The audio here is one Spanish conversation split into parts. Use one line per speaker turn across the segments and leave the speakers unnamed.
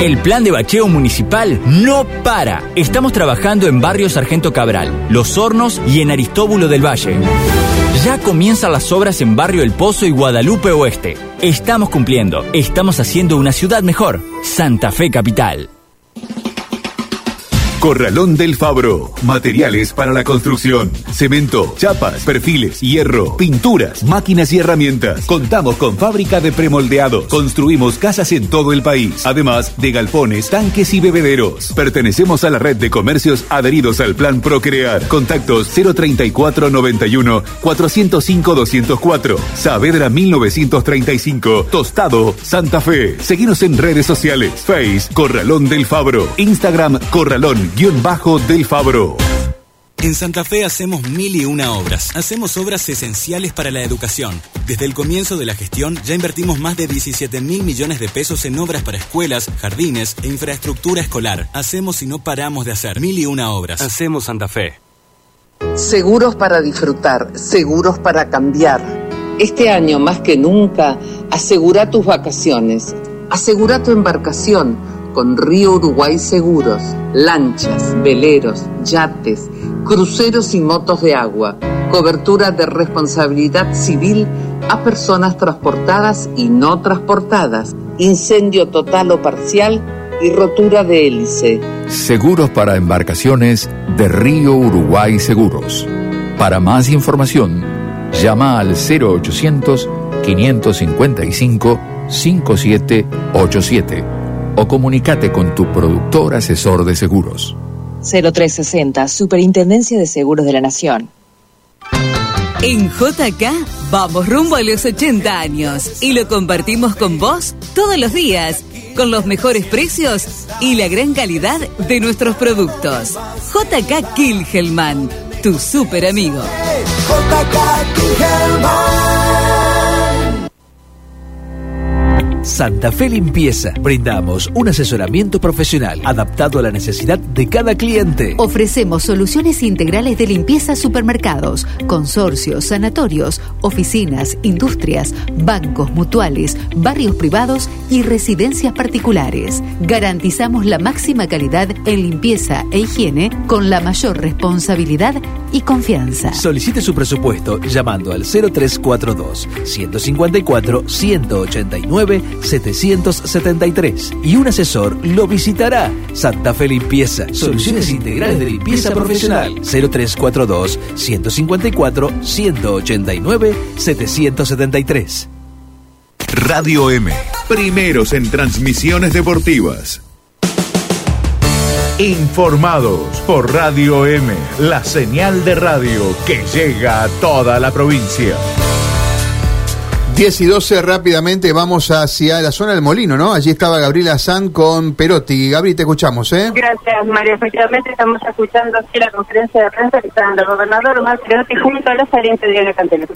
El plan de bacheo municipal no para. Estamos trabajando en Barrio Sargento Cabral, Los Hornos y en Aristóbulo del Valle. Ya comienzan las obras en Barrio El Pozo y Guadalupe Oeste. Estamos cumpliendo. Estamos haciendo una ciudad mejor. Santa Fe Capital.
Corralón del Fabro. Materiales para la construcción. Cemento, chapas, perfiles, hierro, pinturas, máquinas y herramientas. Contamos con fábrica de premoldeados. Construimos casas en todo el país. Además de galpones, tanques y bebederos. Pertenecemos a la red de comercios adheridos al plan Procrear. Contactos 034 91 405 204. Saavedra 1935. Tostado, Santa Fe. Seguimos en redes sociales. Face, Corralón del Fabro. Instagram, Corralón guion bajo del Fabro.
En Santa Fe hacemos mil y una obras. Hacemos obras esenciales para la educación. Desde el comienzo de la gestión ya invertimos más de 17 mil millones de pesos en obras para escuelas, jardines e infraestructura escolar. Hacemos y no paramos de hacer mil y una obras. Hacemos Santa Fe.
Seguros para disfrutar, seguros para cambiar. Este año más que nunca, asegura tus vacaciones, asegura tu embarcación con Río Uruguay Seguros, lanchas, veleros, yates, cruceros y motos de agua, cobertura de responsabilidad civil a personas transportadas y no transportadas, incendio total o parcial y rotura de hélice.
Seguros para embarcaciones de Río Uruguay Seguros. Para más información, llama al 0800 555 5787 o comunícate con tu productor asesor de seguros.
0360, Superintendencia de Seguros de la Nación.
En JK vamos rumbo a los 80 años y lo compartimos con vos todos los días, con los mejores precios y la gran calidad de nuestros productos. JK Kilhelman, tu super amigo. JK Kilhelman.
Santa Fe Limpieza. Brindamos un asesoramiento profesional adaptado a la necesidad de cada cliente.
Ofrecemos soluciones integrales de limpieza a supermercados, consorcios, sanatorios, oficinas, industrias, bancos, mutuales, barrios privados y residencias particulares. Garantizamos la máxima calidad en limpieza e higiene con la mayor responsabilidad y confianza.
Solicite su presupuesto llamando al 0342 154 189 773 y un asesor lo visitará. Santa Fe Limpieza, soluciones integrales de limpieza profesional. 0342 154 189 773.
Radio M, primeros en transmisiones deportivas. Informados por Radio M, la señal de radio que llega a toda la provincia.
10 y 12 rápidamente vamos hacia la zona del Molino, ¿no? Allí estaba Gabriela San con Perotti. Gabriel, te escuchamos, ¿eh?
Gracias, María. Efectivamente estamos escuchando aquí la conferencia de prensa que está dando el gobernador Omar Perotti junto a los salientes de Cantel.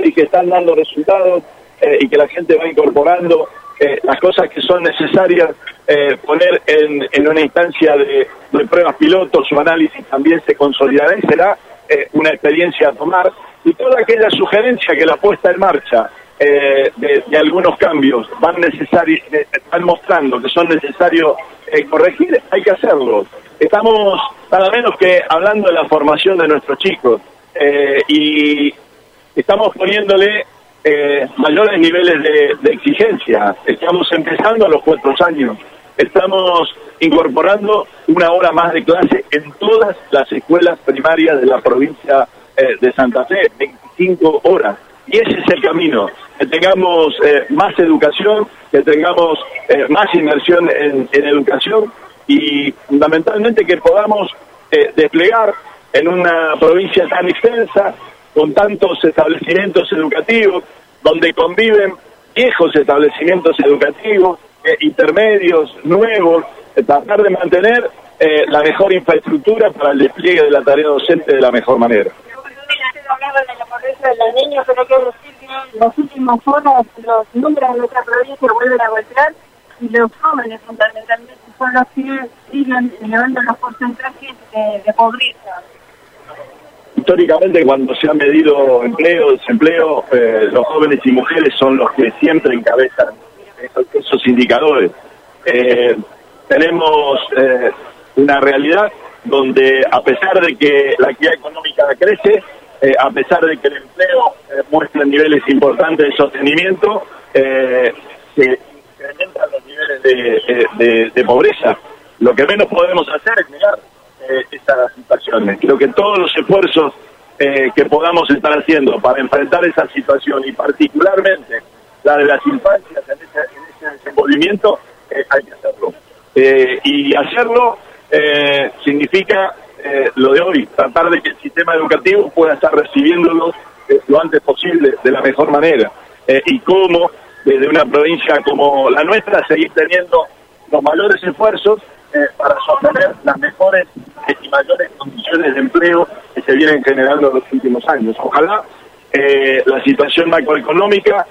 Y que están dando resultados eh, y que la gente va incorporando eh, las cosas que son necesarias eh, poner en, en, una instancia de, de, pruebas pilotos, su análisis también se consolidará y será una experiencia a tomar y toda aquella sugerencia que la puesta en marcha eh, de, algunos cambios van necesarios, están mostrando que son necesarios eh, corregir, hay que hacerlo. Estamos nada menos que hablando de la formación de nuestros chicos eh, y estamos poniéndole mayores niveles de, exigencia. Estamos empezando a los cuatro años. Estamos incorporando una hora más de clase en todas las escuelas primarias de la provincia de Santa Fe, 25 horas. Y ese es el camino que tengamos eh, más educación, que tengamos eh, más inversión en, educación y fundamentalmente que podamos eh, desplegar en una provincia tan extensa, con tantos establecimientos educativos, donde conviven viejos establecimientos educativos, intermedios, nuevos, tratar de mantener la mejor infraestructura para el despliegue de la tarea docente de la mejor manera.
De decir los últimos horas los números de nuestra provincia vuelven a golpear y los jóvenes fundamentalmente son los que siguen elevando los porcentajes de, pobreza.
Históricamente cuando se ha medido empleo, desempleo, eh, los jóvenes y mujeres son los que siempre encabezan esos, indicadores. eh, tenemos eh, una realidad donde a pesar de que la actividad económica crece, eh, a pesar de que el empleo eh, muestra niveles importantes de sostenimiento, eh, se incrementan los niveles de, de- de pobreza. Lo que menos podemos hacer es negar eh, estas situaciones. Creo que todos los esfuerzos eh, que podamos estar haciendo para enfrentar esa situación y particularmente la de las infancias en ese, en ese desenvolvimiento, hay que hacerlo. Y hacerlo significa eh, lo de hoy, tratar de que el sistema educativo pueda estar recibiéndolos eh, lo antes posible, de la mejor manera. Eh, y cómo, desde una provincia como la nuestra, seguir teniendo los mayores esfuerzos para sostener las mejores y mayores condiciones de empleo que se vienen generando en los últimos años. Ojalá la situación macroeconómica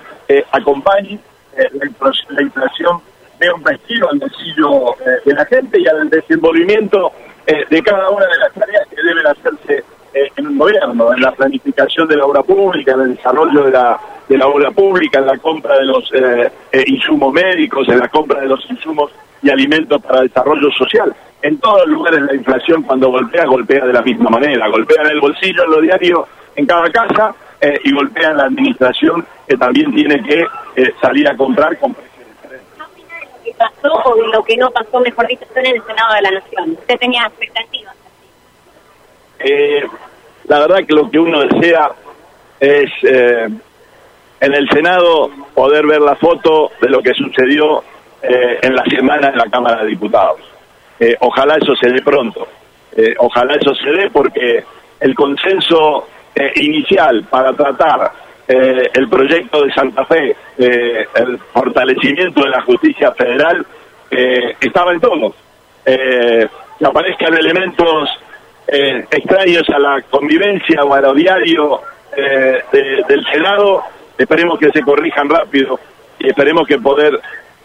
acompañe la, infla- la inflación de un respiro al bolsillo de la gente y al desenvolvimiento eh, de cada una de las tareas que deben hacerse eh, en un gobierno, en la planificación de la obra pública, en el desarrollo de la, de la obra pública, en la compra de los eh, eh, insumos médicos, en la compra de los insumos y alimentos para desarrollo social. En todos los lugares la inflación cuando golpea, golpea de la misma manera, golpea en el bolsillo, en lo diario, en cada casa eh, y golpea en la administración que también tiene que salir a comprar
que o de lo que no pasó, mejor dicho, en el Senado de la Nación. Usted tenía expectativas.
Eh, la verdad que lo que uno desea es eh, en el Senado poder ver la foto de lo que sucedió eh, en la semana en la Cámara de Diputados. Eh, ojalá eso se dé pronto. Eh, ojalá eso se dé porque el consenso eh, inicial para tratar el proyecto de Santa Fe, el fortalecimiento de la justicia federal, eh, estaba en todos. Eh, que aparezcan elementos eh, extraños a la convivencia o a lo diario eh, de- del Senado, esperemos que se corrijan rápido y esperemos que poder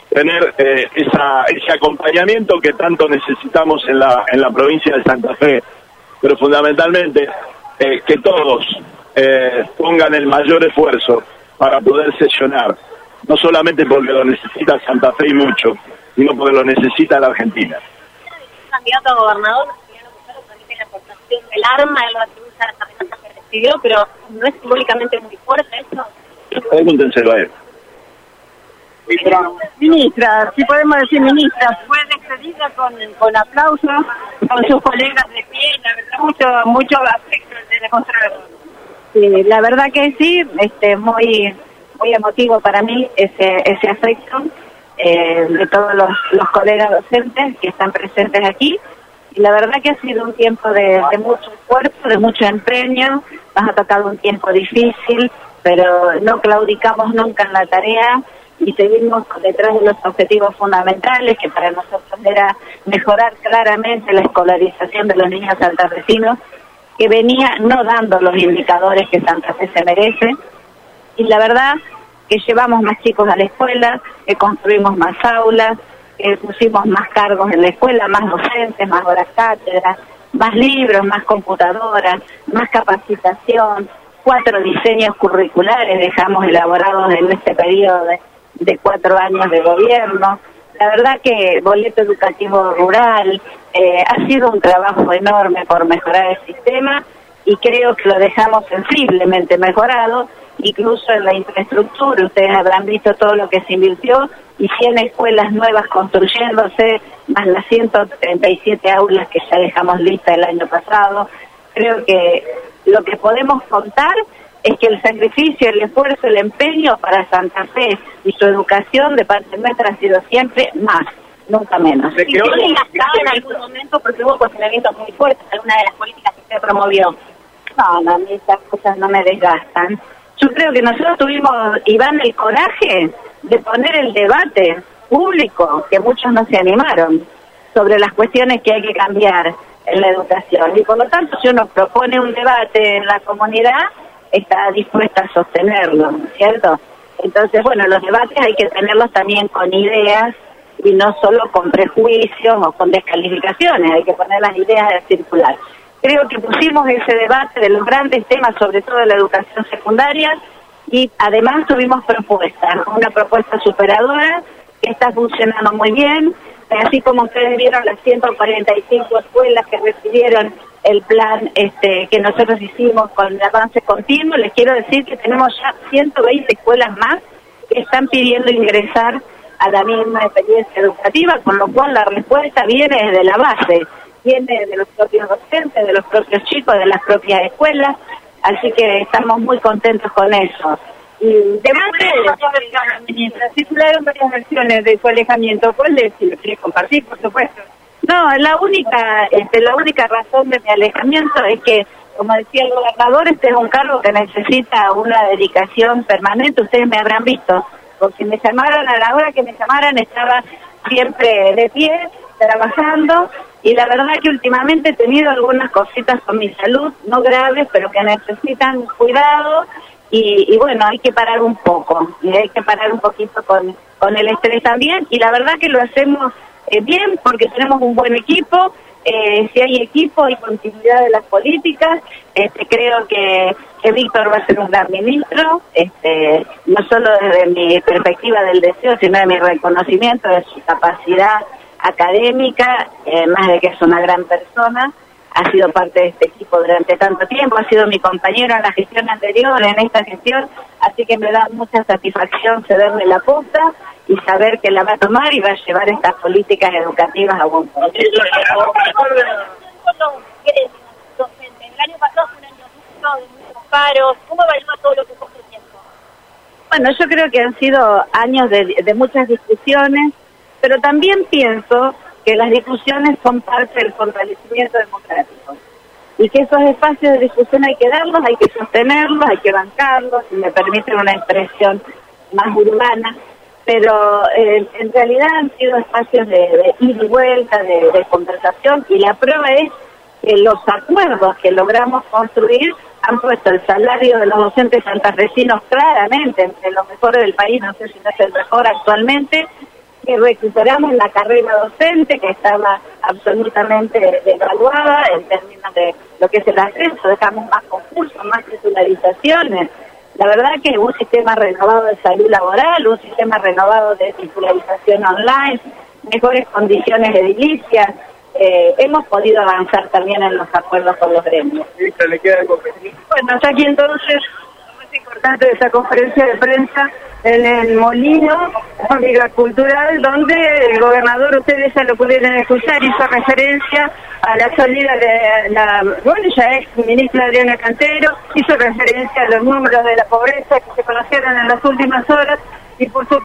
tener eh, esa, ese acompañamiento que tanto necesitamos en la, en la provincia de Santa Fe, pero fundamentalmente eh, que todos eh, pongan el mayor esfuerzo para poder sesionar, no solamente porque lo necesita Santa Fe y mucho, sino porque lo necesita la Argentina.
candidato a gobernador, la aportación del arma, él lo atribuye a la amenaza que recibió, pero no es simbólicamente muy fuerte eso.
Pregúntenselo a él.
Ministra, si podemos decir ministra, fue despedida con, con aplausos, con sus colegas de pie, la verdad, mucho, mucho afecto de demostrar.
Sí, la verdad que sí, este, muy, muy emotivo para mí ese, ese afecto eh, de todos los, colegas docentes que están presentes aquí. Y la verdad que ha sido un tiempo de, de mucho esfuerzo, de mucho empeño. Nos ha tocado un tiempo difícil, pero no claudicamos nunca en la tarea y seguimos detrás de los objetivos fundamentales que para nosotros era mejorar claramente la escolarización de los niños santafesinos que venía no dando los indicadores que Santa Fe se merece. Y la verdad que llevamos más chicos a la escuela, que construimos más aulas, que pusimos más cargos en la escuela, más docentes, más horas cátedras, más libros, más computadoras, más capacitación, cuatro diseños curriculares dejamos elaborados en este periodo de, cuatro años de gobierno. La verdad que boleto educativo rural eh, ha sido un trabajo enorme por mejorar el sistema y creo que lo dejamos sensiblemente mejorado, incluso en la infraestructura. Ustedes habrán visto todo lo que se invirtió y 100 escuelas nuevas construyéndose, más las 137 aulas que ya dejamos listas el año pasado. Creo que lo que podemos contar es que el sacrificio, el esfuerzo, el empeño para Santa Fe y su educación de parte nuestra ha sido siempre más, nunca menos.
¿Y quedó desgastado en algún momento porque hubo cuestionamientos muy fuertes alguna de las políticas que usted promovió?
No, no, a mí estas cosas no me desgastan. Yo creo que nosotros tuvimos, Iván, el coraje de poner el debate público, que muchos no se animaron, sobre las cuestiones que hay que cambiar en la educación. Y por lo tanto, si uno propone un debate en la comunidad, está dispuesta a sostenerlo, ¿cierto? Entonces, bueno, los debates hay que tenerlos también con ideas y no solo con prejuicios o con descalificaciones, hay que poner las ideas a circular. Creo que pusimos ese debate de los grandes temas, sobre todo de la educación secundaria, y además tuvimos propuestas, una propuesta superadora que está funcionando muy bien. Así como ustedes vieron las 145 escuelas que recibieron el plan este, que nosotros hicimos con el avance continuo, les quiero decir que tenemos ya 120 escuelas más que están pidiendo ingresar a la misma experiencia educativa, con lo cual la respuesta viene desde la base, viene de los propios docentes, de los propios chicos, de las propias escuelas, así que estamos muy contentos con eso. Y
de circularon varias versiones de su alejamiento, ¿cuál es? Si lo quiere compartir, por supuesto.
No, la única, este, la única razón de mi alejamiento es que, como decía el gobernador, este es un cargo que necesita una dedicación permanente. Ustedes me habrán visto, porque me llamaron a la hora que me llamaran estaba siempre de pie, trabajando, y la verdad que últimamente he tenido algunas cositas con mi salud, no graves, pero que necesitan cuidado. Y, bueno, hay que parar un poco, y hay que parar un poquito con, con el estrés también, y la verdad que lo hacemos eh, bien porque tenemos un buen equipo. Eh, si hay equipo y continuidad de las políticas, este, creo que, que Víctor va a ser un gran ministro, este, no solo desde mi perspectiva del deseo, sino de mi reconocimiento de su capacidad académica, eh, más de que es una gran persona ha sido parte de este equipo durante tanto tiempo, ha sido mi compañero en la gestión anterior, en esta gestión, así que me da mucha satisfacción cederle la posta y saber que la va a tomar y va a llevar estas políticas educativas a buen puerto. El
año pasado fue un año de muchos paros, ¿cómo evalúa todo lo que fue?
Bueno, yo creo que han sido años de, de muchas discusiones, pero también pienso que las discusiones son parte del fortalecimiento democrático. Y que esos espacios de discusión hay que darlos, hay que sostenerlos, hay que bancarlos, si me permiten una expresión más urbana, pero eh, en realidad han sido espacios de, de ida y vuelta, de, de conversación, y la prueba es que los acuerdos que logramos construir han puesto el salario de los docentes santafesinos claramente entre los mejores del país, no sé si no es el mejor actualmente, que recuperamos la carrera docente que estaba absolutamente devaluada en términos de lo que es el acceso, dejamos más concursos, más titularizaciones. La verdad que un sistema renovado de salud laboral, un sistema renovado de titularización online, mejores condiciones edilicias, eh, hemos podido avanzar también en los acuerdos con los gremios.
Bueno, hasta aquí entonces importante de esa conferencia de prensa en el Molino, Cultural, donde el gobernador, ustedes ya lo pudieron escuchar, hizo referencia a la salida de la, bueno, ya es ministra Adriana Cantero, hizo referencia a los números de la pobreza que se conocieron en las últimas horas y por supuesto